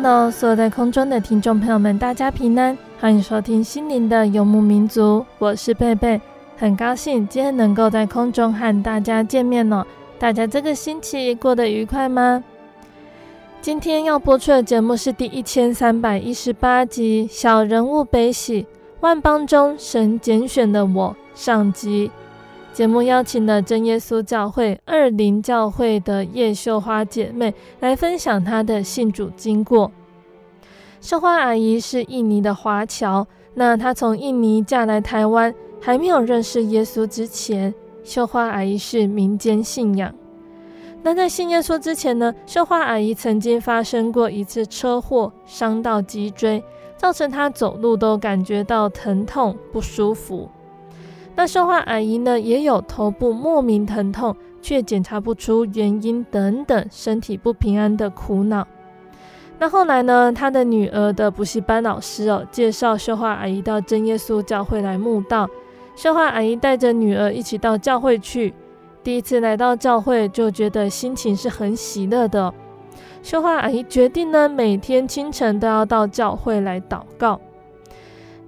喽所有在空中的听众朋友们，大家平安，欢迎收听心灵的游牧民族，我是贝贝，很高兴今天能够在空中和大家见面了。大家这个星期过得愉快吗？今天要播出的节目是第一千三百一十八集《小人物悲喜》，万邦中神拣选的我上集。节目邀请了真耶稣教会二林教会的叶秀花姐妹来分享她的信主经过。秀花阿姨是印尼的华侨，那她从印尼嫁来台湾，还没有认识耶稣之前，秀花阿姨是民间信仰。那在信耶稣之前呢，秀花阿姨曾经发生过一次车祸，伤到脊椎，造成她走路都感觉到疼痛不舒服。那秀花阿姨呢，也有头部莫名疼痛，却检查不出原因等等，身体不平安的苦恼。那后来呢，她的女儿的补习班老师哦，介绍秀花阿姨到真耶稣教会来慕道。秀花阿姨带着女儿一起到教会去，第一次来到教会，就觉得心情是很喜乐的。秀花阿姨决定呢，每天清晨都要到教会来祷告。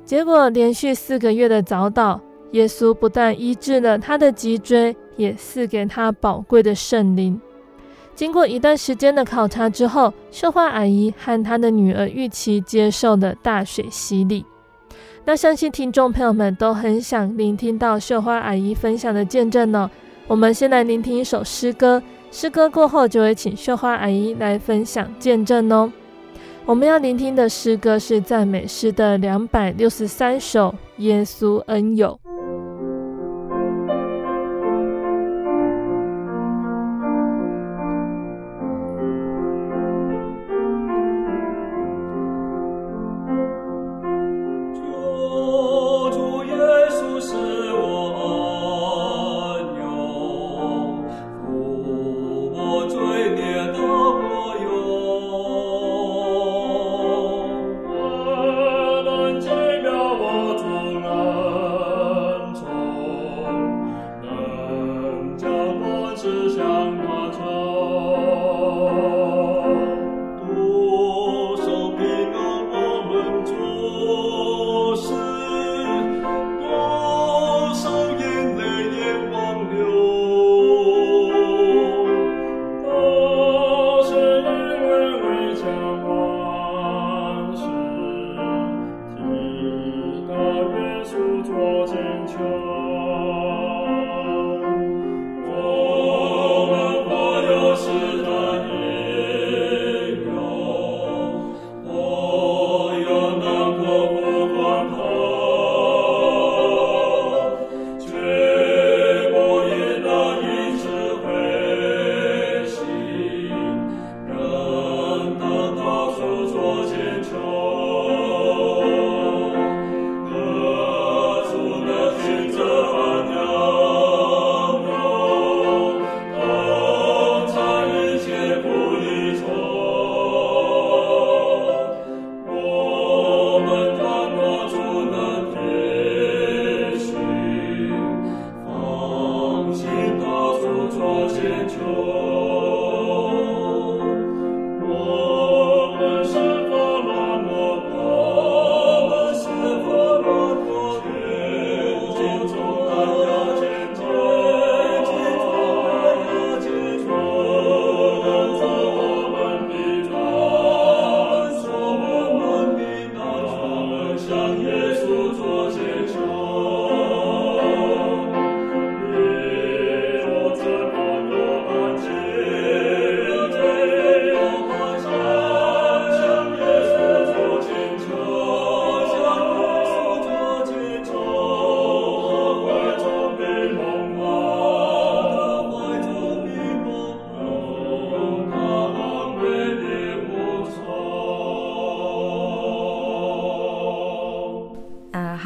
结果连续四个月的早祷。耶稣不但医治了他的脊椎，也赐给他宝贵的圣灵。经过一段时间的考察之后，秀花阿姨和她的女儿玉琪接受了大水洗礼。那相信听众朋友们都很想聆听到秀花阿姨分享的见证呢。我们先来聆听一首诗歌，诗歌过后就会请秀花阿姨来分享见证哦。我们要聆听的诗歌是赞美诗的两百六十三首，《耶稣恩友》。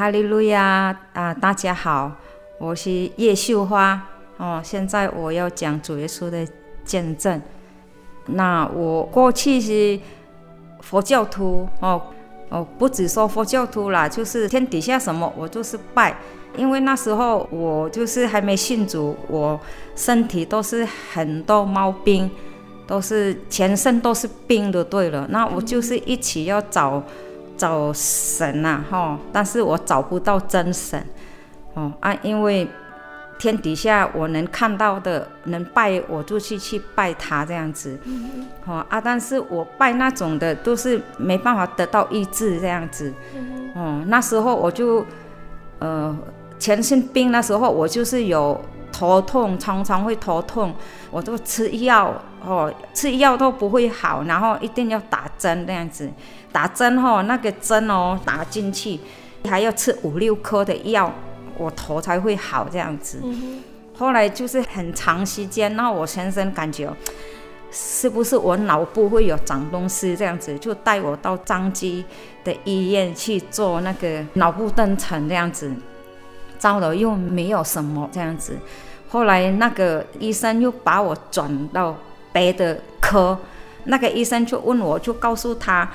哈利路亚啊、大家好，我是叶秀花哦。现在我要讲主耶稣的见证。那我过去是佛教徒哦哦，不只说佛教徒啦，就是天底下什么我就是拜。因为那时候我就是还没信主，我身体都是很多毛病，都是全身都是病的。对了，那我就是一起要找。找神呐，哈！但是我找不到真神，哦啊，因为天底下我能看到的，能拜我就去去拜他这样子，哦啊，但是我拜那种的都是没办法得到医治这样子，哦，那时候我就呃全身病，那时候我就是有头痛，常常会头痛，我都吃药，哦，吃药都不会好，然后一定要打针这样子。打针哦，那个针哦，打进去还要吃五六颗的药，我头才会好这样子。嗯、后来就是很长时间，那我先生感觉是不是我脑部会有长东西这样子，就带我到张基的医院去做那个脑部断层这样子，照了又没有什么这样子。后来那个医生又把我转到别的科，那个医生就问我，就告诉他。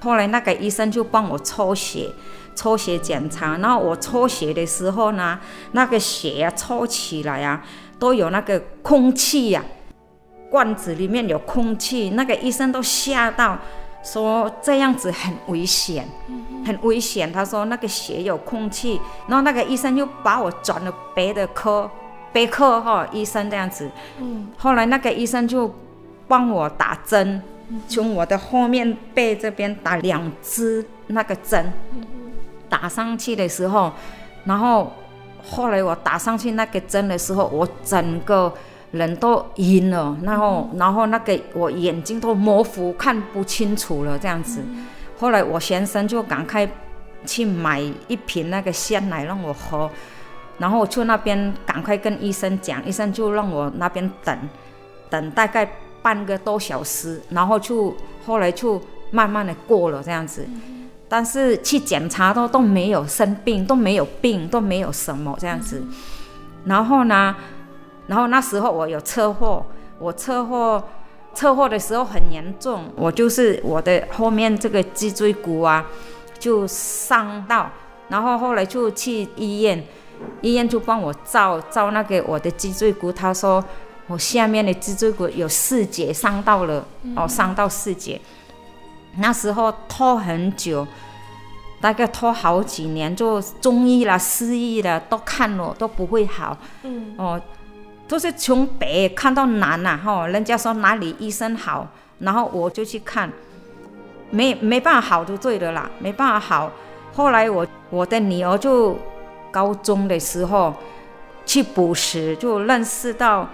后来那个医生就帮我抽血，抽血检查。然后我抽血的时候呢，那个血、啊、抽起来呀、啊，都有那个空气呀、啊，罐子里面有空气。那个医生都吓到，说这样子很危险，很危险。他说那个血有空气，然后那个医生又把我转了别的科，别科哈医生这样子。后来那个医生就帮我打针。从我的后面背这边打两支那个针，打上去的时候，然后后来我打上去那个针的时候，我整个人都晕了，然后然后那个我眼睛都模糊，看不清楚了这样子。后来我先生就赶快去买一瓶那个鲜奶让我喝，然后我去那边赶快跟医生讲，医生就让我那边等，等大概。半个多小时，然后就后来就慢慢的过了这样子，但是去检查都都没有生病，都没有病，都没有什么这样子。然后呢，然后那时候我有车祸，我车祸车祸的时候很严重，我就是我的后面这个脊椎骨啊就伤到，然后后来就去医院，医院就帮我照照那个我的脊椎骨，他说。我下面的脊椎骨有四节伤到了，哦，伤到四节。那时候拖很久，大概拖好几年，就中医啦、西医啦都看了都不会好。嗯，哦，都是从北看到南呐，哈，人家说哪里医生好，然后我就去看，没没办法好就对了啦，没办法好。后来我我的女儿就高中的时候去补习，就认识到。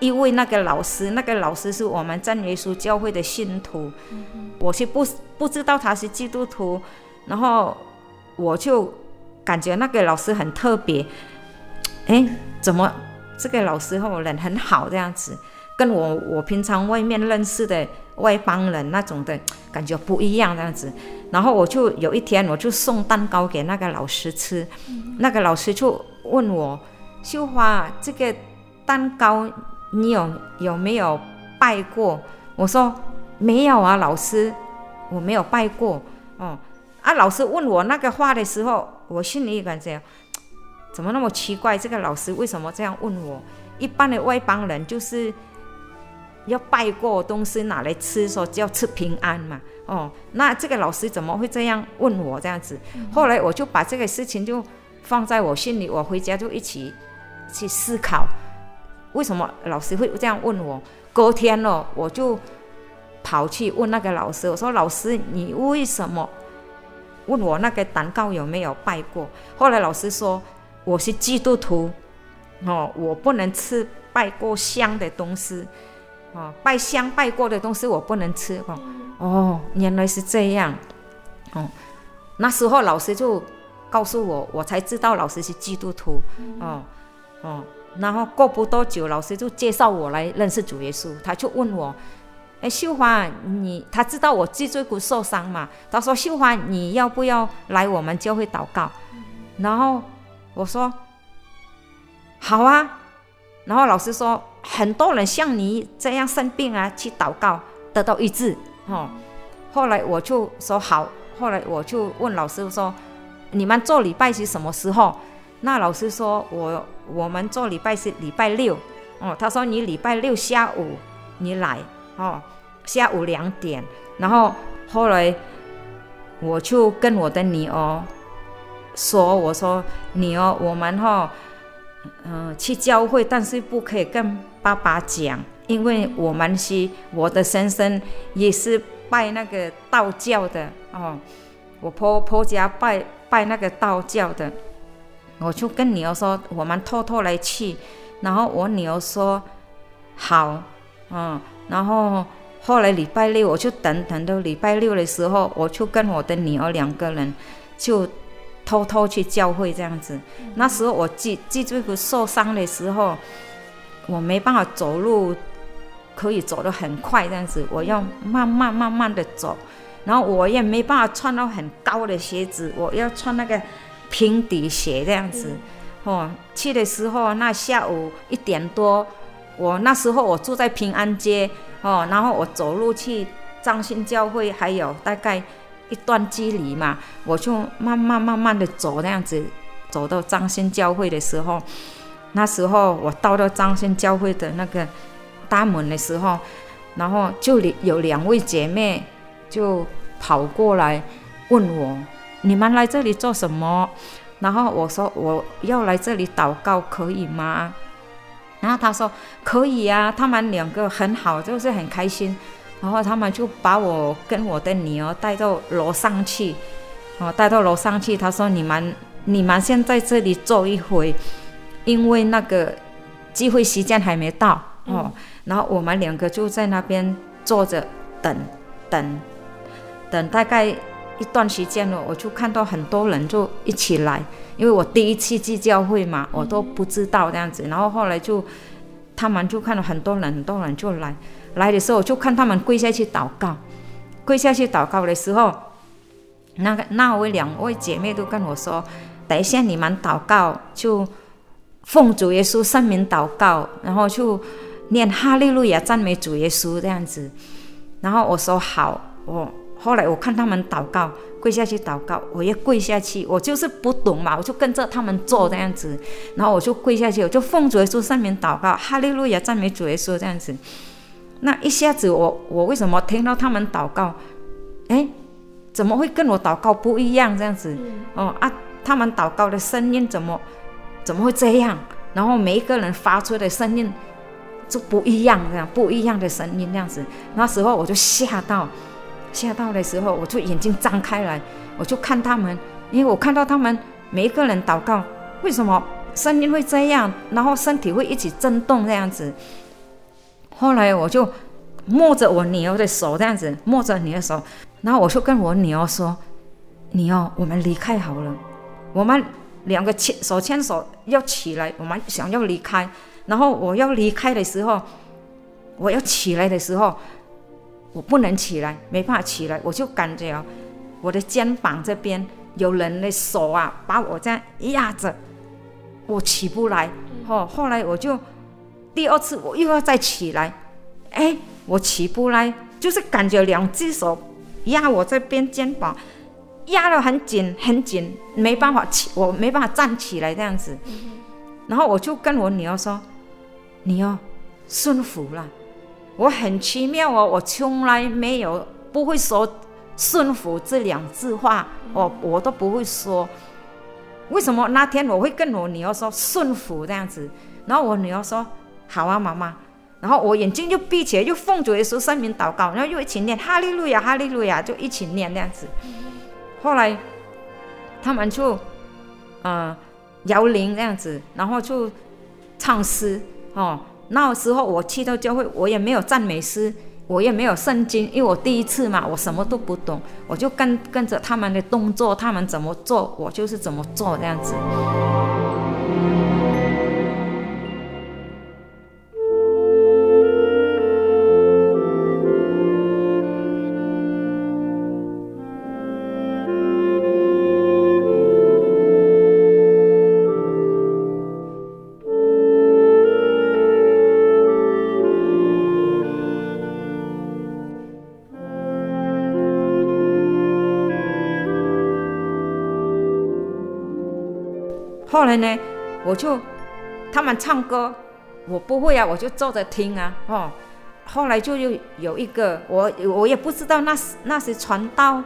一位那个老师，那个老师是我们真耶稣教会的信徒，我是不不知道他是基督徒，然后我就感觉那个老师很特别，哎，怎么这个老师后人很好这样子，跟我我平常外面认识的外邦人那种的感觉不一样这样子，然后我就有一天我就送蛋糕给那个老师吃，嗯、那个老师就问我秀花这个蛋糕。你有有没有拜过？我说没有啊，老师，我没有拜过。哦，啊，老师问我那个话的时候，我心里感觉怎么那么奇怪？这个老师为什么这样问我？一般的外邦人就是要拜过东西拿来吃，说就要吃平安嘛。哦，那这个老师怎么会这样问我这样子？后来我就把这个事情就放在我心里，我回家就一起去思考。为什么老师会这样问我？隔天了，我就跑去问那个老师，我说：“老师，你为什么问我那个蛋糕有没有拜过？”后来老师说：“我是基督徒，哦，我不能吃拜过香的东西，哦，拜香拜过的东西我不能吃。”哦，哦，原来是这样，哦，那时候老师就告诉我，我才知道老师是基督徒，哦，哦。然后过不多久，老师就介绍我来认识主耶稣。他就问我：“哎，秀华，你他知道我脊椎骨受伤嘛？他说秀华，你要不要来我们教会祷告？然后我说好啊。然后老师说，很多人像你这样生病啊，去祷告得到医治。哦，后来我就说好。后来我就问老师说，你们做礼拜是什么时候？那老师说我我们做礼拜是礼拜六。哦，他说你礼拜六下午你来。哦，下午两点。然后后来我就跟我的女儿说，我说女儿，我们哈、嗯、去教会，但是不可以跟爸爸讲，因为我们是我的先生也是拜那个道教的哦，我婆婆家拜拜那个道教的，我就跟女儿说，我们偷偷来去，然后我女儿说好，嗯，然后后来礼拜六我就等等到礼拜六的时候，我就跟我的女儿两个人就。偷偷去教会这样子，那时候我脊脊椎骨受伤的时候，我没办法走路，可以走得很快这样子，我要慢慢慢慢的走，然后我也没办法穿到很高的鞋子，我要穿那个平底鞋这样子。哦，去的时候那下午一点多，我那时候我住在平安街哦，然后我走路去张信教会，还有大概。一段距离嘛，我就慢慢慢慢的走，那样子走到彰信教会的时候，那时候我到了彰信教会的那个大门的时候，然后就有两位姐妹就跑过来问我：“你们来这里做什么？”然后我说：“我要来这里祷告，可以吗？”然后她说：“可以啊。”他们两个很好，就是很开心。然后他们就把我跟我的女儿带到楼上去，哦，带到楼上去。他说：“你们，你们先在这里坐一会，因为那个聚会时间还没到哦。嗯”然后我们两个就在那边坐着等，等，等大概一段时间了，我就看到很多人就一起来，因为我第一次去教会嘛，我都不知道这样子。然后后来就他们就看到很多人，很多人就来。来的时候就看他们跪下去祷告，跪下去祷告的时候，那个那位两位姐妹都跟我说：“等一下你们祷告就奉主耶稣圣名祷告，然后就念哈利路亚赞美主耶稣这样子。”然后我说好，我后来我看他们祷告，跪下去祷告，我也跪下去，我就是不懂嘛，我就跟着他们做这样子，然后我就跪下去，我就奉主耶稣圣名祷告，哈利路亚赞美主耶稣这样子。那一下子我，我我为什么听到他们祷告，哎，怎么会跟我祷告不一样这样子？哦啊，他们祷告的声音怎么怎么会这样？然后每一个人发出的声音就不一样，这样不一样的声音这样子。那时候我就吓到，吓到的时候我就眼睛张开来，我就看他们，因为我看到他们每一个人祷告，为什么声音会这样？然后身体会一起震动这样子。后来我就摸着我女儿的手，这样子摸着你的手，然后我就跟我女儿说：“女儿，我们离开好了。我们两个牵手牵手要起来，我们想要离开。然后我要离开的时候，我要起来的时候，我不能起来，没办法起来，我就感觉我的肩膀这边有人的手啊，把我这样压着，我起不来。后后来我就。”第二次我又要再起来，哎，我起不来，就是感觉两只手压我这边肩膀，压得很紧很紧，没办法起，我没办法站起来这样子。然后我就跟我女儿说：“女儿，顺服了。”我很奇妙哦，我从来没有不会说顺服这两字话，我我都不会说。为什么那天我会跟我女儿说顺服这样子？然后我女儿说。好啊，妈妈。然后我眼睛就闭起来，又奉主耶稣圣名祷告，然后又一起念哈利路亚，哈利路亚，就一起念那样子。后来他们就嗯、呃、摇铃这样子，然后就唱诗哦。那时候我去到教会，我也没有赞美诗，我也没有圣经，因为我第一次嘛，我什么都不懂，我就跟跟着他们的动作，他们怎么做，我就是怎么做这样子。呢，我就他们唱歌，我不会啊，我就坐着听啊，哦。后来就又有一个我我也不知道那那些传道，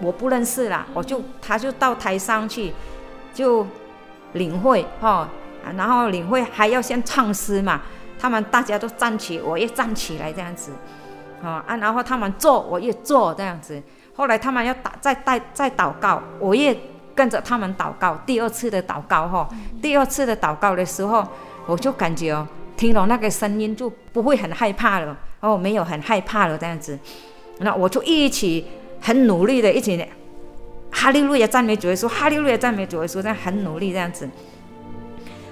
我不认识啦，我就他就到台上去就领会哦，然后领会还要先唱诗嘛，他们大家都站起，我也站起来这样子，啊啊，然后他们坐我也坐这样子，后来他们要打再带再祷告，我也跟着他们祷告，第二次的祷告哈，第二次的祷告的时候，我就感觉哦。听了那个声音就不会很害怕了哦，没有很害怕了这样子，那我就一起很努力的一起哈利路亚赞美主耶稣，哈利路亚赞美主耶稣，这样很努力这样子。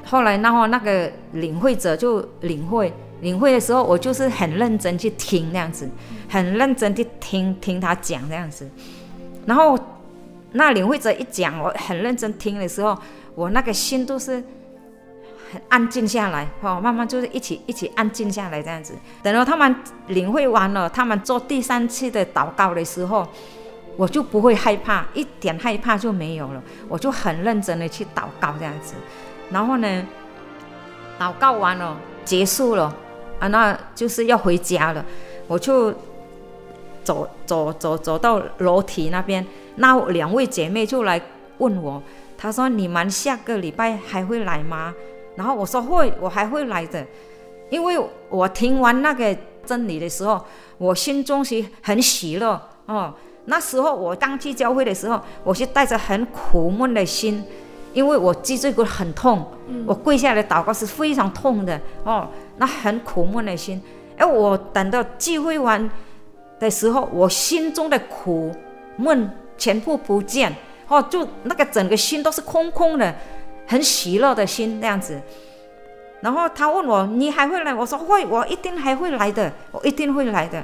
后来然后那个领会者就领会领会的时候，我就是很认真去听那样子，很认真去听听他讲这样子。然后那领会者一讲，我很认真听的时候，我那个心都是很。安静下来，哦，慢慢就是一起一起安静下来这样子。等到他们领会完了，他们做第三次的祷告的时候，我就不会害怕，一点害怕就没有了。我就很认真的去祷告这样子。然后呢，祷告完了，结束了，啊，那就是要回家了。我就走走走走到楼梯那边，那两位姐妹就来问我，她说：“你们下个礼拜还会来吗？”然后我说会，我还会来的，因为我听完那个真理的时候，我心中是很喜乐哦。那时候我刚去教会的时候，我是带着很苦闷的心，因为我脊椎骨很痛，我跪下来祷告是非常痛的哦，那很苦闷的心。哎，我等到聚会完的时候，我心中的苦闷全部不见哦，就那个整个心都是空空的。很喜乐的心那样子，然后他问我：“你还会来？”我说：“会，我一定还会来的，我一定会来的。”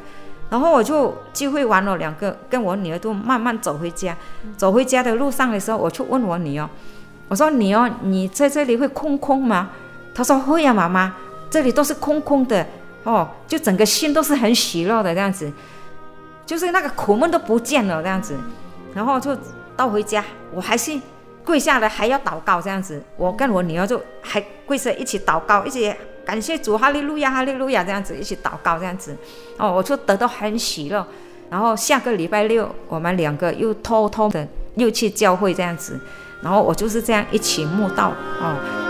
然后我就聚会完了，两个跟我女儿都慢慢走回家。走回家的路上的时候，我就问我女儿：“我说你哦，你在这里会空空吗？”她说：“会呀，妈妈，这里都是空空的哦，就整个心都是很喜乐的这样子，就是那个苦闷都不见了这样子。”然后就到回家，我还是。跪下来还要祷告这样子，我跟我女儿就还跪着一起祷告，一起感谢主，哈利路亚，哈利路亚这样子一起祷告这样子，哦，我就得到很喜乐。然后下个礼拜六，我们两个又偷偷的又去教会这样子，然后我就是这样一起慕道哦。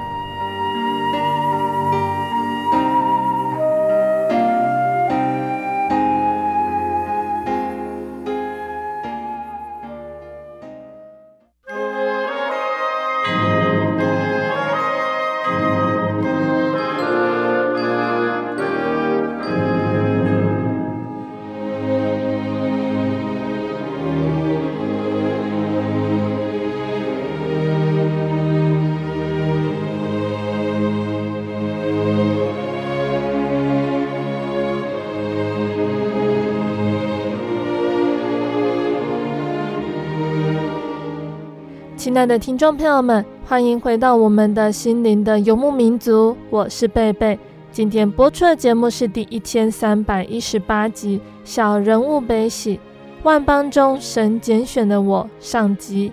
的听众朋友们，欢迎回到我们的心灵的游牧民族，我是贝贝。今天播出的节目是第一千三百一十八集《小人物悲喜》，万邦中神拣选的我上集。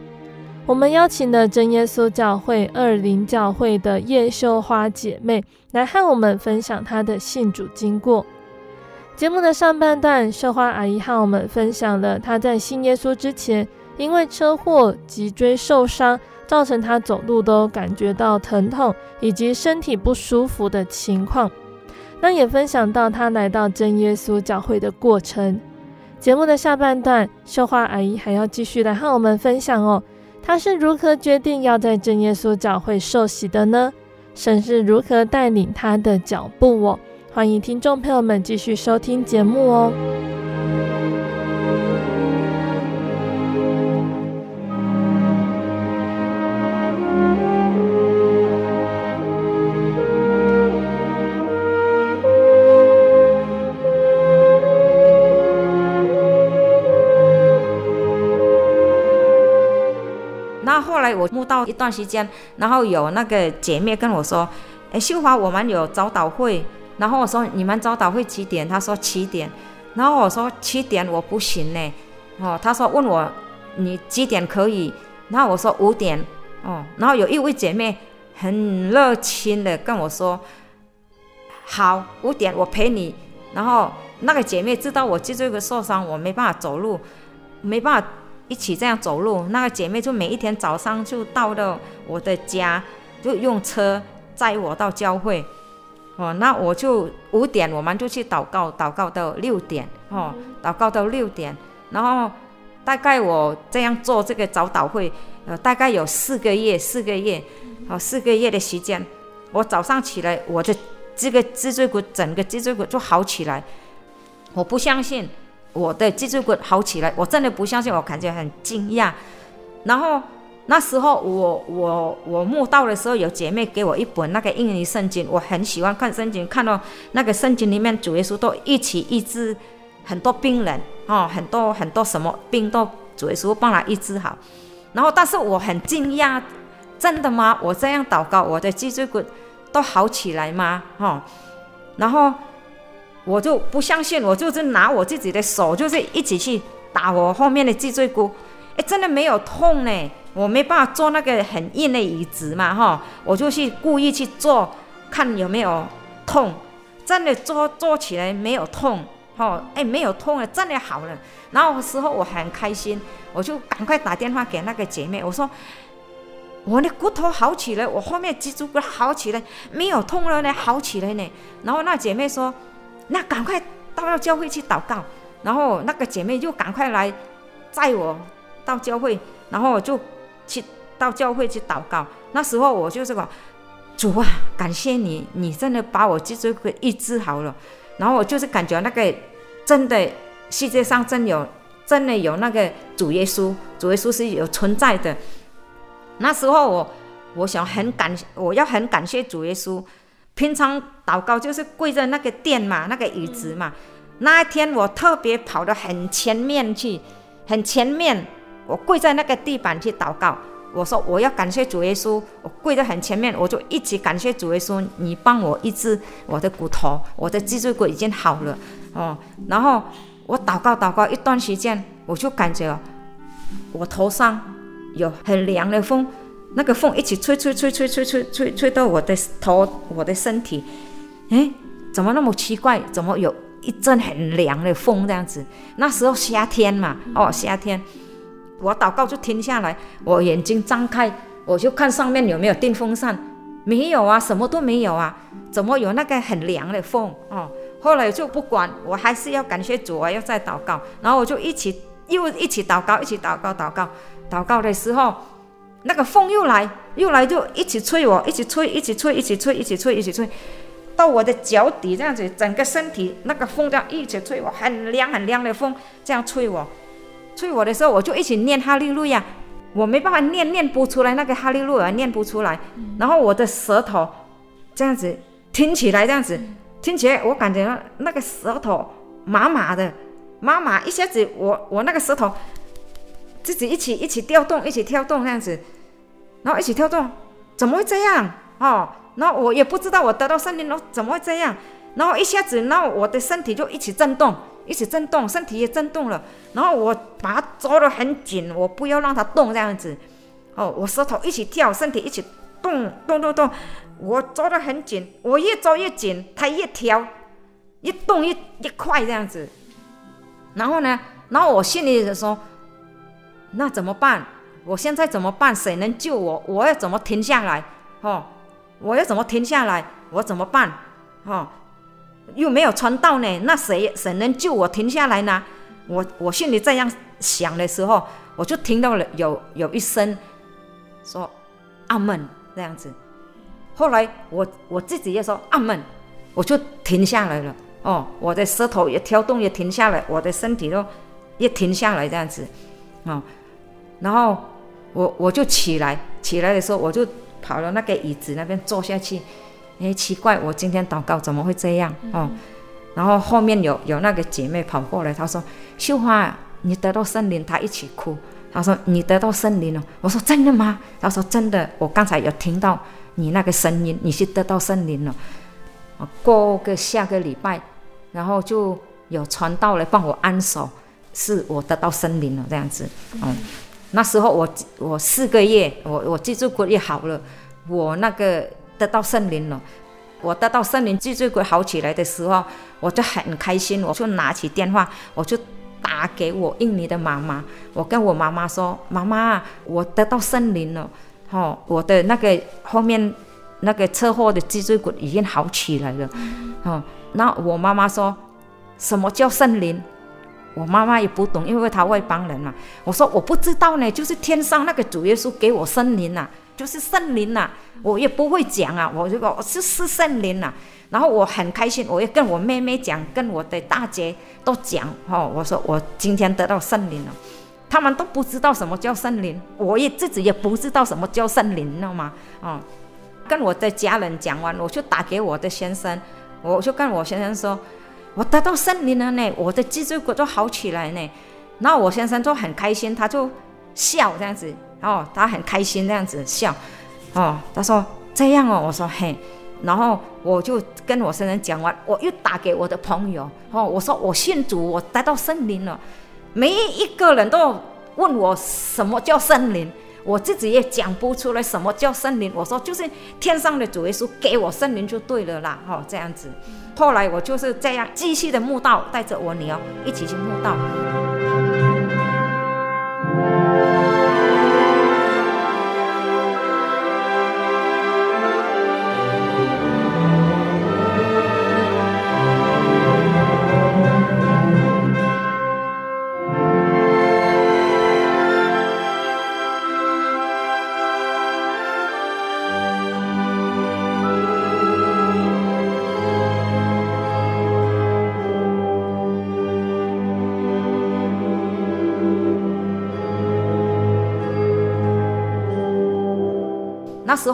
我们邀请了真耶稣教会二林教会的叶秀花姐妹来和我们分享她的信主经过。节目的上半段，秀花阿姨和我们分享了她在信耶稣之前，因为车祸脊椎受伤，造成他走路都感觉到疼痛以及身体不舒服的情况。那也分享到他来到真耶稣教会的过程。节目的下半段，秀花阿姨还要继续来和我们分享哦，他是如何决定要在真耶稣教会受洗的呢？神是如何带领他的脚步哦？欢迎听众朋友们继续收听节目哦。到一段时间，然后有那个姐妹跟我说：“哎，秀华，我们有早祷会。”然后我说：“你们早祷会几点？”她说：“七点。”然后我说：“七点我不行呢。”哦，她说：“问我你几点可以？”然后我说：“五点。”哦，然后有一位姐妹很热情的跟我说：“好，五点我陪你。”然后那个姐妹知道我脊椎骨受伤，我没办法走路，没办法。一起这样走路，那个姐妹就每一天早上就到了我的家，就用车载我到教会。哦，那我就五点我们就去祷告，祷告到六点，哦，祷告到六点，然后大概我这样做这个早祷会，呃，大概有四个月，四个月，哦，四个月的时间，我早上起来，我的这个脊椎骨整个脊椎骨就好起来，我不相信。我的脊椎骨好起来，我真的不相信，我感觉很惊讶。然后那时候我我我慕道的时候，有姐妹给我一本那个英语圣经，我很喜欢看圣经，看到那个圣经里面主耶稣都一起医治很多病人哦，很多很多什么病都主耶稣帮他医治好。然后但是我很惊讶，真的吗？我这样祷告，我的脊椎骨都好起来吗？哦，然后。我就不相信，我就是拿我自己的手，就是一起去打我后面的脊椎骨，哎，真的没有痛呢。我没办法坐那个很硬的椅子嘛，哈，我就去故意去坐，看有没有痛。真的坐坐起来没有痛，哈，哎，没有痛了，真的好了。然后时候我很开心，我就赶快打电话给那个姐妹，我说我的骨头好起来，我后面脊椎骨好起来，没有痛了呢，好起来呢。然后那姐妹说。那赶快到教会去祷告，然后那个姐妹就赶快来载我到教会，然后我就去到教会去祷告。那时候我就是讲，主啊，感谢你，你真的把我脊椎骨医治好了。然后我就是感觉那个真的世界上真有真的有那个主耶稣，主耶稣是有存在的。那时候我我想很感，我要很感谢主耶稣。平常祷告就是跪在那个垫嘛，那个椅子嘛。那一天我特别跑得很前面去，很前面，我跪在那个地板去祷告。我说我要感谢主耶稣，我跪得很前面，我就一直感谢主耶稣，你帮我医治我的骨头，我的脊椎骨已经好了哦。然后我祷告祷告一段时间，我就感觉我头上有很凉的风，那个风一起吹吹吹吹吹吹吹吹到我的头，我的身体，诶，怎么那么奇怪？怎么有一阵很凉的风这样子？那时候夏天嘛，哦，夏天。我祷告就停下来，我眼睛张开，我就看上面有没有电风扇，没有啊，什么都没有啊，怎么有那个很凉的风哦？后来就不管，我还是要感谢主，啊要再祷告，然后我就一起又一起祷告，一起祷告，祷告，祷告的时候，那个风又来，又来就一起吹我，一起吹，一起吹，一起吹，一起吹，一起吹，到我的脚底这样子，整个身体那个风这样一起吹我，很凉很凉的风这样吹我。吹我的时候，我就一起念哈利路亚，我没办法念，念不出来那个哈利路亚，念不出来。然后我的舌头这样子听起来，这样子听起来，我感觉那个舌头麻麻的，麻麻，一下子我我那个舌头自己一起一起跳动，一起跳动这样子，然后一起跳动，怎么会这样？哦，然后我也不知道我得到圣灵了，怎么会这样？然后一下子，然后我的身体就一起震动。一起震动，身体也震动了。然后我把它抓得很紧，我不要让它动，这样子。哦，我舌头一起跳，身体一起动，动动动。我抓得很紧，我越抓越紧，它越跳，一动一一快这样子。然后呢，然后我心里就说：那怎么办？我现在怎么办？谁能救我？我要怎么停下来？哦，我要怎么停下来？我怎么办？哦。又没有传道呢，那谁谁能救我停下来呢？我我心里这样想的时候，我就听到了有有一声说阿门这样子。后来我我自己也说阿门，我就停下来了。哦，我的舌头也跳动也停下来，我的身体都也停下来这样子。哦，然后我我就起来，起来的时候我就跑到那个椅子那边坐下去。哎，奇怪，我今天祷告怎么会这样哦？然后后面有有那个姐妹跑过来，她说：“秀花，你得到圣灵。”她一起哭。她说：“你得到圣灵了。”我说：“真的吗？”她说：“真的，我刚才有听到你那个声音，你是得到圣灵了。”过个下个礼拜，然后就有传道来帮我安守，是我得到圣灵了这样子。嗯，那时候我我四个月，我我脊椎骨也好了，我那个。得到圣灵了，我得到圣灵，脊椎骨好起来的时候，我就很开心，我就拿起电话，我就打给我印尼的妈妈，我跟我妈妈说：“妈妈，我得到圣灵了，哦，我的那个后面那个车祸的脊椎骨已经好起来了。”哦，那我妈妈说：“什么叫圣灵？”我妈妈也不懂，因为她外邦人嘛。我说：“我不知道呢，就是天上那个主耶稣给我圣灵呐。”就是圣灵呐，我也不会讲啊，我就说我是是圣灵呐，然后我很开心，我也跟我妹妹讲，跟我的大姐都讲，哦，我说我今天得到圣灵了，他们都不知道什么叫圣灵，我也自己也不知道什么叫圣灵，知道吗？哦，跟我的家人讲完，我就打给我的先生，我就跟我先生说，我得到圣灵了呢，我的脊椎骨都好起来呢，然后我先生就很开心，他就笑这样子。哦，他很开心这样子笑，哦，他说这样哦，我说嘿，然后我就跟我先生讲完，我又打给我的朋友，哦，我说我信主，我得到圣灵了，每一个人都问我什么叫圣灵，我自己也讲不出来什么叫圣灵，我说就是天上的主耶稣给我圣灵就对了啦，哦，这样子，后来我就是这样继续的悟道，带着我女儿一起去悟道。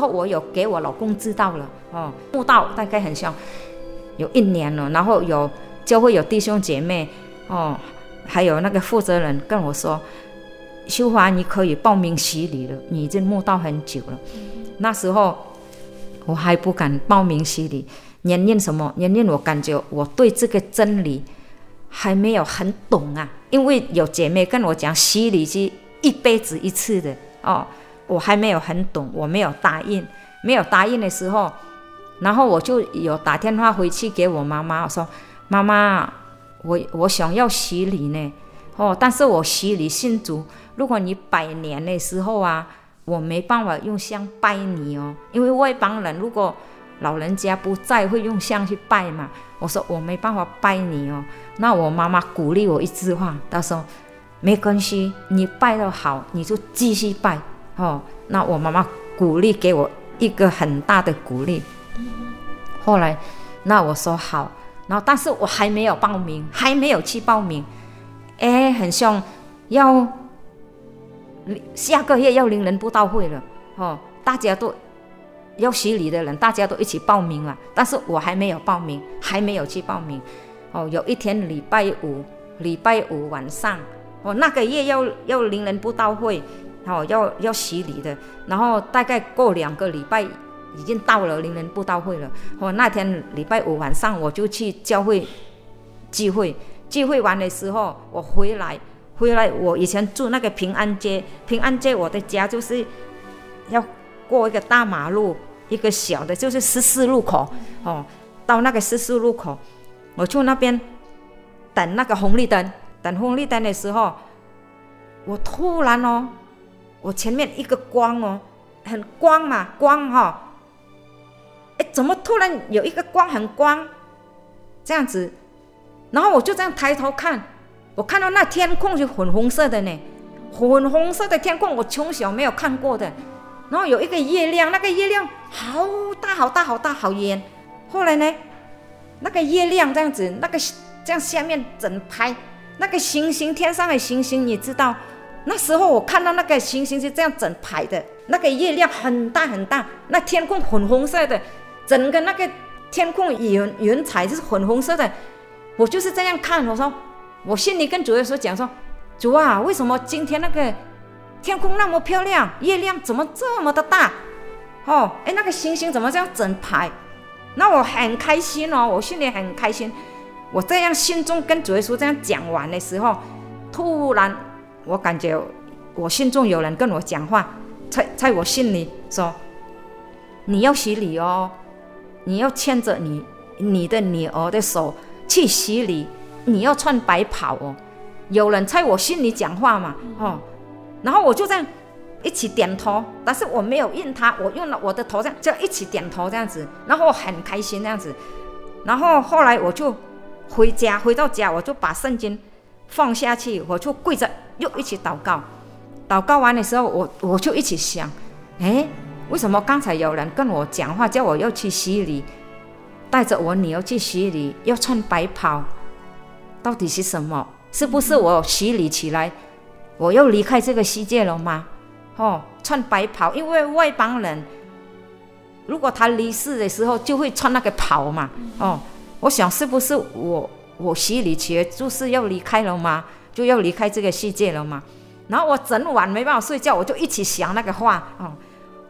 候我有给我老公知道了哦，慕道大概很像有一年了，然后有就会有弟兄姐妹哦，还有那个负责人跟我说，秀华你可以报名洗礼了，你已经慕道很久了。那时候我还不敢报名洗礼，原因什么？原因我感觉我对这个真理还没有很懂啊，因为有姐妹跟我讲洗礼是一辈子一次的哦。我还没有很懂，我没有答应，没有答应的时候，然后我就有打电话回去给我妈妈，我说：“妈妈，我我想要洗礼呢，哦，但是我洗礼信主，如果你拜年的时候啊，我没办法用香拜你哦，因为外邦人如果老人家不在，会用香去拜嘛。”我说：“我没办法拜你哦。”那我妈妈鼓励我一句话，她说：“没关系，你拜得好，你就继续拜。”哦，那我妈妈鼓励给我一个很大的鼓励。后来，那我说好，然后但是我还没有报名，还没有去报名。哎，很像要下个月要灵人布道会了，哦，大家都要洗礼的人，大家都一起报名了，但是我还没有报名，还没有去报名。哦，有一天礼拜五，礼拜五晚上，哦，那个月要要灵人布道会。哦，要要洗礼的，然后大概过两个礼拜，已经到了灵人布道会了。哦，那天礼拜五晚上我就去教会聚会，聚会完的时候我回来，回来我以前住那个平安街，平安街我的家就是要过一个大马路，一个小的，就是十四路口。哦，到那个十四路口，我去那边等那个红绿灯，等红绿灯的时候，我突然哦。我前面一个光哦，很光嘛，光哈、哦，哎，怎么突然有一个光很光，这样子，然后我就这样抬头看，我看到那天空是粉红色的呢，粉红色的天空，我从小没有看过的，然后有一个月亮，那个月亮好大好大好大好圆，后来呢，那个月亮这样子，那个这样下面整排那个星星，天上的星星，你知道？那时候我看到那个星星是这样整排的，那个月亮很大很大，那天空粉红色的，整个那个天空云云彩就是粉红色的。我就是这样看，我说，我心里跟主耶稣讲说，主啊，为什么今天那个天空那么漂亮，月亮怎么这么的大？哦，哎，那个星星怎么这样整排？那我很开心哦，我心里很开心。我这样心中跟主耶稣这样讲完的时候，突然。我感觉我心中有人跟我讲话，在在我心里说：“你要洗礼哦，你要牵着你你的女儿的手去洗礼，你要穿白袍哦。”有人在我心里讲话嘛，哦，然后我就这样一起点头，但是我没有应他，我用了我的头这样就一起点头这样子，然后我很开心这样子，然后后来我就回家，回到家我就把圣经放下去，我就跪着。又一起祷告，祷告完的时候，我我就一起想，哎，为什么刚才有人跟我讲话，叫我要去洗礼，带着我女儿去洗礼，要穿白袍，到底是什么？是不是我洗礼起来，我要离开这个世界了吗？哦，穿白袍，因为外邦人，如果他离世的时候就会穿那个袍嘛。哦，我想是不是我我洗礼起来就是要离开了吗？就要离开这个世界了嘛，然后我整晚没办法睡觉，我就一起想那个话哦。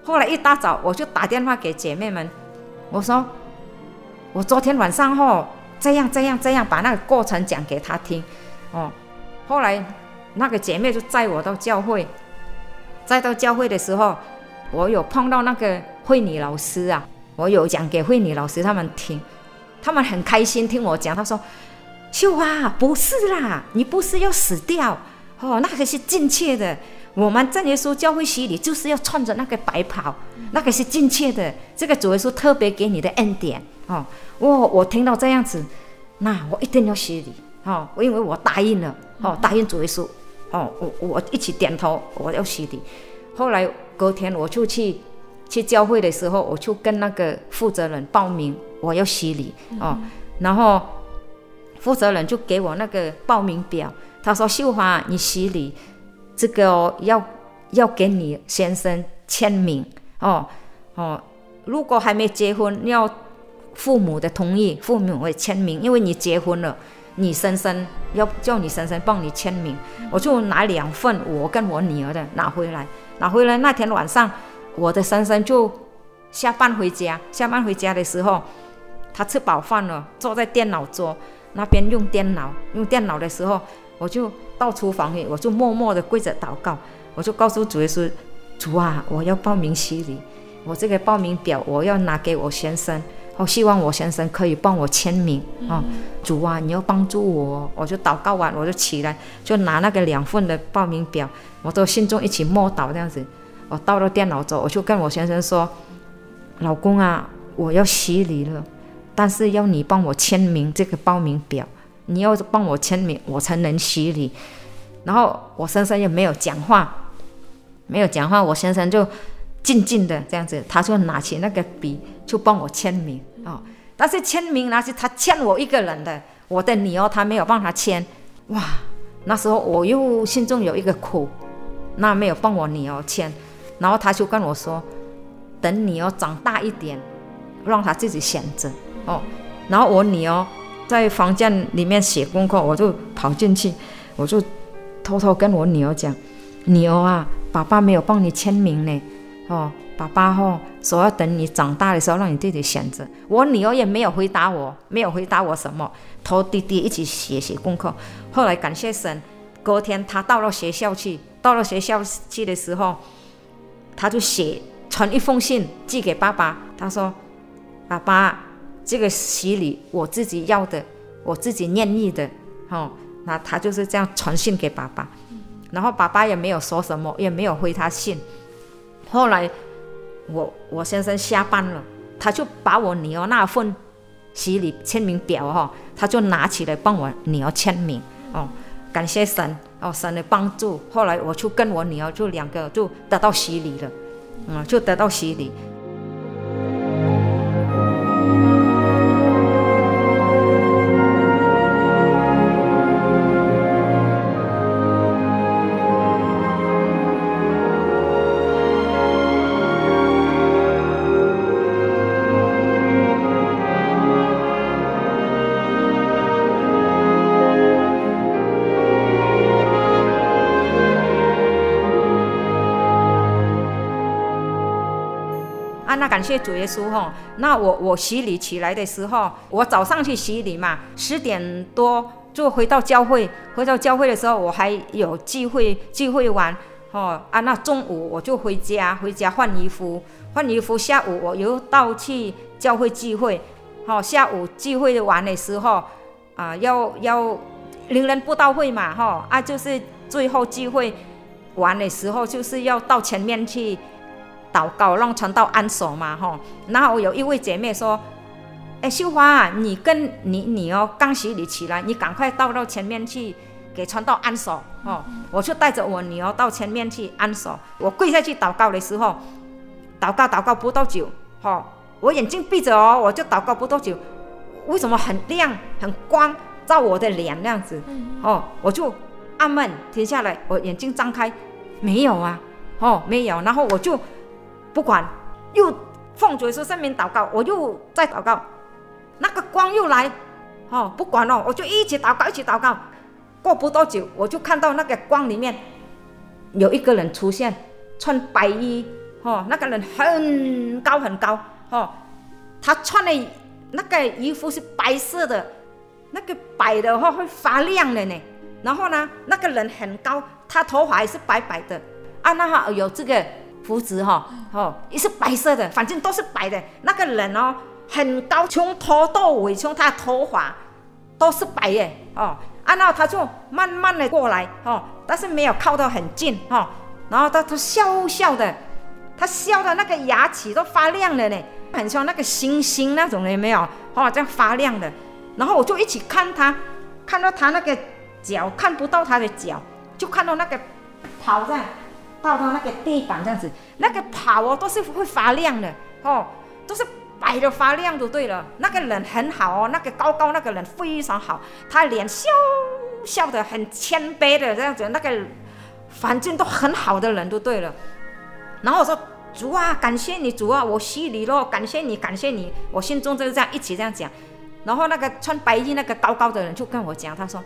后来一大早我就打电话给姐妹们，我说我昨天晚上后这样这样这样把那个过程讲给她听哦。后来那个姐妹就载我到教会，载到教会的时候，我有碰到那个慧女老师啊，我有讲给慧女老师他们听，他们很开心听我讲，他说。秀啊，不是啦，你不是要死掉哦，那个是正确的。我们真耶稣教会洗礼就是要穿着那个白袍，那个是正确的。这个主耶稣特别给你的恩典哦。我我听到这样子，那我一定要洗礼哦，因为我答应了哦，答应主耶稣哦，我我一起点头，我要洗礼。后来隔天我就去去教会的时候，我就跟那个负责人报名，我要洗礼哦，然后。负责人就给我那个报名表，他说：“秀华，你洗礼，这个、要要给你先生签名哦。”哦，如果还没结婚，要父母的同意，父母会签名，因为你结婚了，你先生要叫你先生帮你签名。我就拿两份，我跟我女儿的拿回来，拿回来那天晚上，我的先生就下班回家，下班回家的时候，他吃饱饭了，坐在电脑桌那边用电脑，用电脑的时候，我就到厨房里，我就默默的跪着祷告，我就告诉主耶稣，主啊，我要报名洗礼。我这个报名表我要拿给我先生，我希望我先生可以帮我签名啊、哦！主啊，你要帮助我，我就祷告完我就起来，就拿那个两份的报名表，我都心中一起默祷这样子。我到了电脑桌，我就跟我先生说：“老公啊，我要洗礼了，但是要你帮我签名这个报名表，你要帮我签名，我才能洗礼。”然后我先生也没有讲话，没有讲话，我先生就。静静的这样子，他就拿起那个笔就帮我签名哦。但是签名那是他签我一个人的，我的女儿他没有帮他签。哇，那时候我又心中有一个苦，那没有帮我女儿签，然后他就跟我说，等女儿长大一点，让她自己选择哦。然后我女儿在房间里面写功课，我就跑进去，我就偷偷跟我女儿讲，女儿啊，爸爸没有帮你签名呢。哦，爸爸哦，说要等你长大的时候让你弟弟选择。我女儿也没有回答我，没有回答我什么，托弟弟一起写写功课。后来感谢神，隔天他到了学校去，到了学校去的时候，他就写传一封信寄给爸爸。他说：“爸爸，这个洗礼我自己要的，我自己愿意的。”哦，那他就是这样传信给爸爸，然后爸爸也没有说什么，也没有回他信。后来我，我先生下班了，他就把我女儿那份洗礼签名表哈，他就拿起来帮我女儿签名哦，感谢神哦，神的帮助。后来我就跟我女儿就两个就得到洗礼了，嗯，就得到洗礼。那感谢主耶稣哈，那我我洗礼起来的时候，我早上去洗礼嘛，十点多就回到教会，回到教会的时候我还有聚会聚会完哦啊，那中午我就回家回家换衣服换衣服，下午我又到去教会聚会，好下午聚会完的时候啊，要要灵人布道会嘛哈啊，就是最后聚会完的时候就是要到前面去。祷告让传道安守嘛，哈。然后有一位姐妹说：“哎，秀花，你跟你女儿刚洗礼起来，你赶快到到前面去给传道安守，哦。”我就带着我女儿到前面去安守。我跪下去祷告的时候，祷告祷告不多久，哈，我眼睛闭着哦，我就祷告不多久，为什么很亮很光照我的脸那样子？哦，我就按门停下来，我眼睛张开，没有啊，哦，没有。然后我就。不管，又奉主耶稣圣名祷告，我又再祷告，那个光又来，哦，不管了，我就一起祷告，一起祷告。过不多久，我就看到那个光里面有一个人出现，穿白衣，哦，那个人很高很高，哦，他穿的那个衣服是白色的，那个白的话会发亮的呢。然后呢，那个人很高，他头发也是白白的，啊，那哈有这个。胡子哈哦，也是白色的，反正都是白的。那个人哦，很高，从头到尾，从他头发都是白的哦。然后他就慢慢的过来哦，但是没有靠得很近哦。然后他他笑笑的，他笑的那个牙齿都发亮了呢，很像那个星星那种的，有没有？哦，这样发亮的。然后我就一起看他，看到他那个脚看不到他的脚，就看到那个跑在。到他那个地板这样子，那个跑哦都是会发亮的哦，都是白的发亮就对了。那个人很好哦，那个高高那个人非常好，他脸笑笑的很谦卑的这样子，那个反正都很好的人就对了。然后我说主啊，感谢你，主啊，我洗礼咯，感谢你，感谢你。我心中就是这样一起这样讲。然后那个穿白衣那个高高的人就跟我讲，他说：“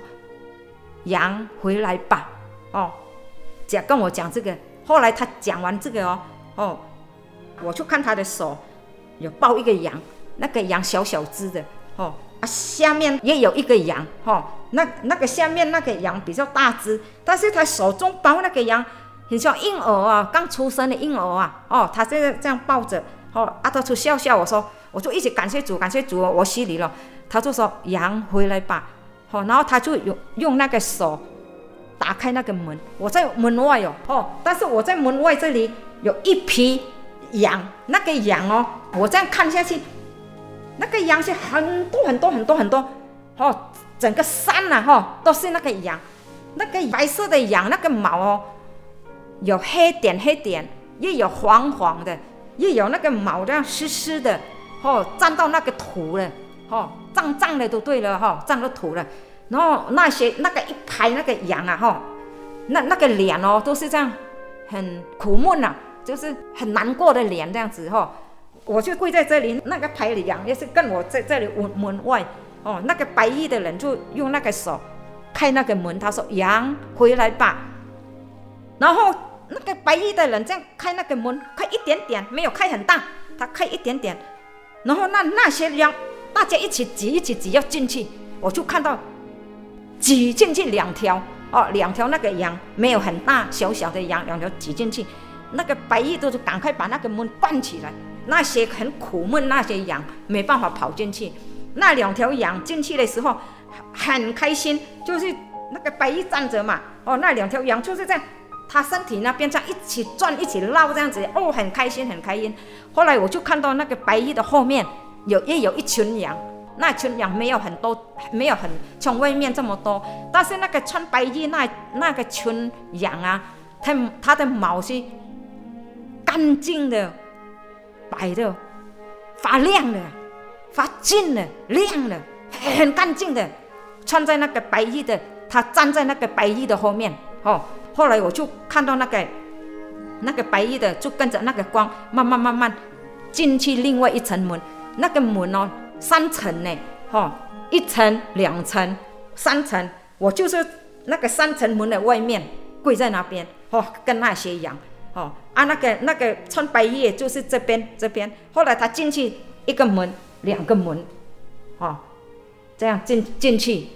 羊回来吧。”哦，讲跟我讲这个。后来他讲完这个哦，哦，我就看他的手有抱一个羊，那个羊小小只的哦，啊，下面也有一个羊，哦，那那个下面那个羊比较大只，但是他手中抱那个羊很像婴儿啊，刚出生的婴儿啊，哦，他这样这样抱着，哦，啊，他就笑笑，我说。我就一直感谢主，感谢主，我洗礼了。他就说：“羊回来吧。”好，然后他就用用那个手打开那个门。我在门外哟，哦，但是我在门外这里有一匹羊，那个羊哦，我这样看下去，那个羊是很多很多很多很多，哦，整个山呐，哈，都是那个羊，那个白色的羊，那个毛哦，有黑点黑点，又有黄黄的，又有那个毛这样湿湿的。哦，沾到那个土了，哦，脏脏的都对了，哈、哦，沾到土了。然后那些那个一排那个羊啊，哈、那那个脸哦，都是这样，很苦闷呐、啊，就是很难过的脸这样子，哈、哦。我就跪在这里，那个排的羊也是跟我在这里门门外，哦，那个白衣的人就用那个手开那个门，他说：“羊回来吧。”然后那个白衣的人这样开那个门，开一点点，没有开很大，他开一点点。然后那那些羊，大家一起挤一起挤要进去，我就看到挤进去两条哦，两条那个羊没有很大，小小的羊两条挤进去，那个白衣都是赶快把那个门关起来，那些很苦闷那些羊没办法跑进去，那两条羊进去的时候很开心，就是那个白衣站着嘛，哦，那两条羊就是这样。他身体那边这样一起转，一起绕这样子，哦，很开心，很开心。后来我就看到那个白衣的后面有也有一群羊，那群羊没有很多，没有很像外面这么多，但是那个穿白衣那那个群羊啊，它它的毛是干净的、白的、发亮的、发净的、亮的，很干净的，穿在那个白衣的，他站在那个白衣的后面，哦。后来我就看到那个那个白衣的，就跟着那个光慢慢慢慢进去另外一层门。那个门哦，三层呢，哈，一层、两层、三层。我就是那个三层门的外面跪在那边，哦，跟那些一样，哦，啊，那个那个穿白衣就是这边这边。后来他进去一个门，两个门，哦，这样进进去。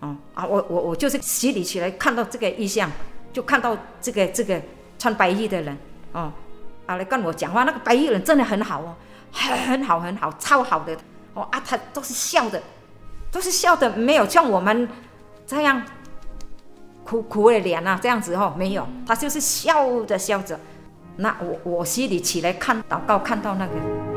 哦啊，我我我就是洗礼起来看到这个意象，就看到这个这个穿白衣的人，哦，啊来跟我讲话，那个白衣人真的很好哦，很好很好，超好的，哦啊，他都是笑的，都是笑的，没有像我们这样苦苦的脸啊，这样子哦，没有，他就是笑着笑着，那我我心里起来看祷告看到那个。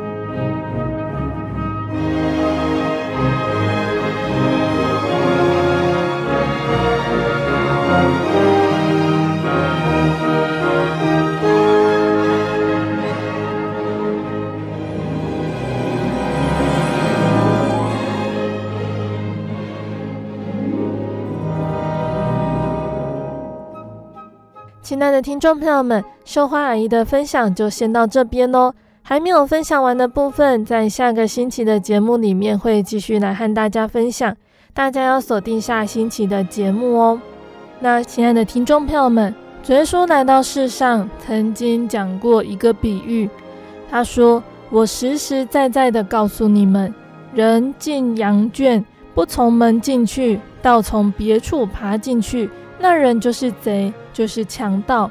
亲爱的听众朋友们，绣花阿姨的分享就先到这边喽。还没有分享完的部分，在下个星期的节目里面会继续来和大家分享，大家要锁定下星期的节目哦。那亲爱的听众朋友们，主耶稣来到世上曾经讲过一个比喻，他说：“我实实在在的告诉你们，人进羊圈不从门进去，倒从别处爬进去，那人就是贼。”就是强盗，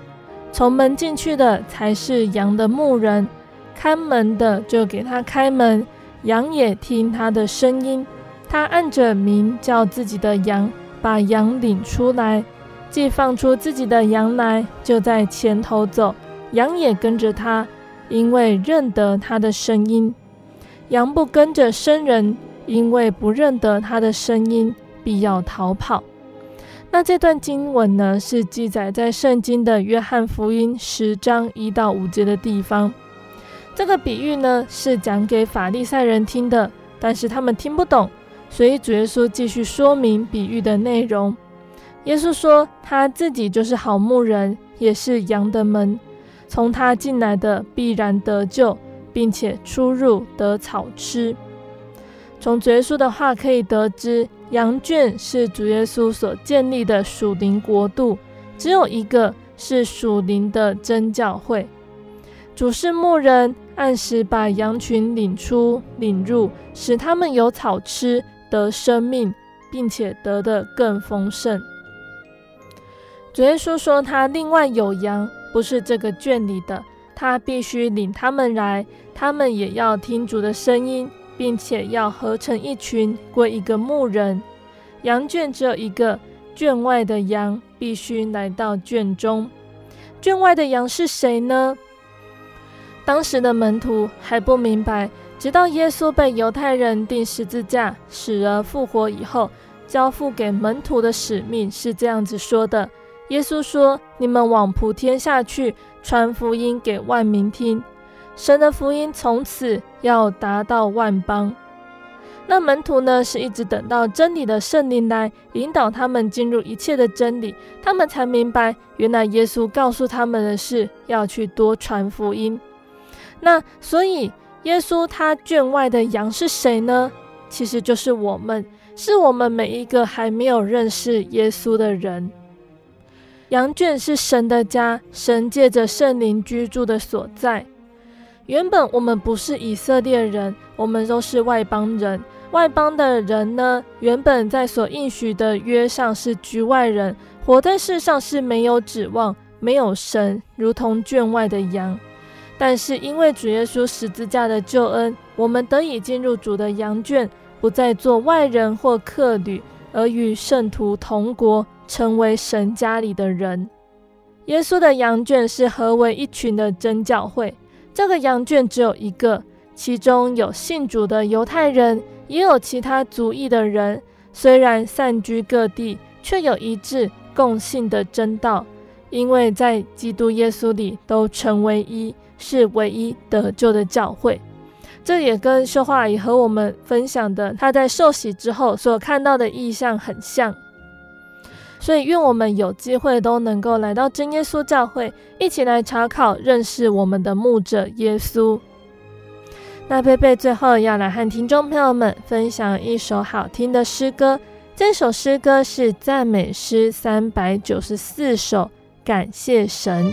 从门进去的才是羊的牧人，看门的就给他开门，羊也听他的声音。他按着名叫自己的羊，把羊领出来，既放出自己的羊来，就在前头走，羊也跟着他，因为认得他的声音。羊不跟着生人，因为不认得他的声音，必要逃跑。那这段经文呢，是记载在圣经的约翰福音十章一到五节的地方。这个比喻呢，是讲给法利赛人听的，但是他们听不懂，所以主耶稣继续说明比喻的内容。耶稣说，他自己就是好牧人，也是羊的门。从他进来的必然得救，并且出入得草吃。从主耶稣的话可以得知，羊圈是主耶稣所建立的属灵国度，只有一个是属灵的真教会。主是牧人，按时把羊群领出领入，使他们有草吃，得生命，并且得的更丰盛。主耶稣说，他另外有羊，不是这个圈里的，他必须领他们来，他们也要听主的声音。并且要合成一群，归一个牧人。羊圈只有一个，圈外的羊必须来到圈中。圈外的羊是谁呢？当时的门徒还不明白，直到耶稣被犹太人钉十字架、死而复活以后，交付给门徒的使命是这样子说的：耶稣说：“你们往普天下去，传福音给万民听。”神的福音从此要达到万邦。那门徒呢，是一直等到真理的圣灵来引导他们进入一切的真理，他们才明白，原来耶稣告诉他们的是要去多传福音。那所以，耶稣他圈外的羊是谁呢？其实就是我们，是我们每一个还没有认识耶稣的人。羊圈是神的家，神借着圣灵居住的所在。原本我们不是以色列人，我们都是外邦人。外邦的人呢，原本在所应许的约上是局外人，活在世上是没有指望、没有神，如同圈外的羊。但是因为主耶稣十字架的救恩，我们得以进入主的羊圈，不再做外人或客旅，而与圣徒同国，成为神家里的人。耶稣的羊圈是合为一群的真教会。这个羊圈只有一个，其中有信主的犹太人，也有其他族裔的人。虽然散居各地，却有一致共信的真道，因为在基督耶稣里都成为一，是唯一得救的教会。这也跟秀华也和我们分享的他在受洗之后所看到的异象很像。所以，愿我们有机会都能够来到真耶稣教会，一起来查考、认识我们的牧者耶稣。那贝贝最后要来和听众朋友们分享一首好听的诗歌，这首诗歌是赞美诗三百九十四首，感谢神。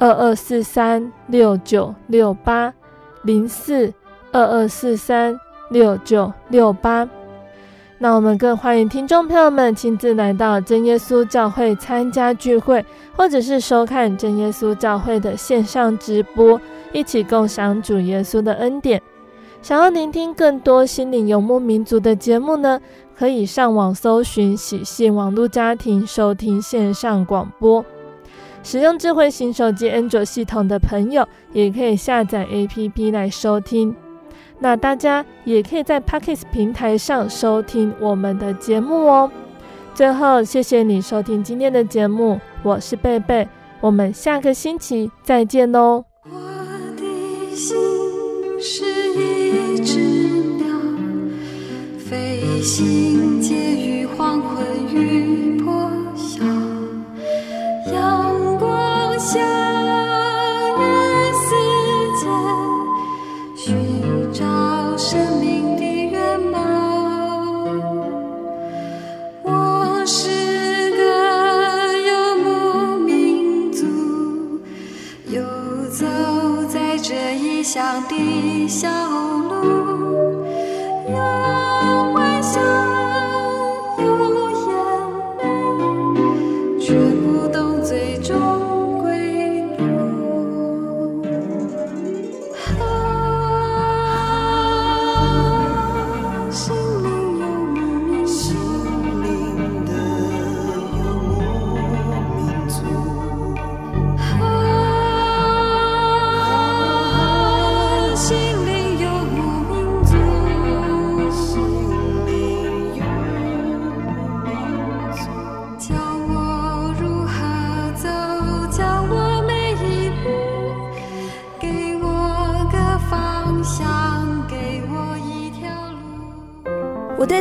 二二四三六九六八零四。二二四三六九六八，那我们更欢迎听众朋友们亲自来到真耶稣教会参加聚会，或者是收看真耶稣教会的线上直播，一起共享主耶稣的恩典。想要聆听更多心灵游牧民族的节目呢，可以上网搜寻喜信网络家庭收听线上广播。使用智慧型手机安卓系统的朋友，也可以下载 APP 来收听。那大家也可以在 Podcast 平台上收听我们的节目哦。最后，谢谢你收听今天的节目，我是贝贝，我们下个星期再见喽。我的心是一只鸟，飞行介于黄昏与小爱世界，寻找生命的我是个游牧民族，游走在这异乡的小路。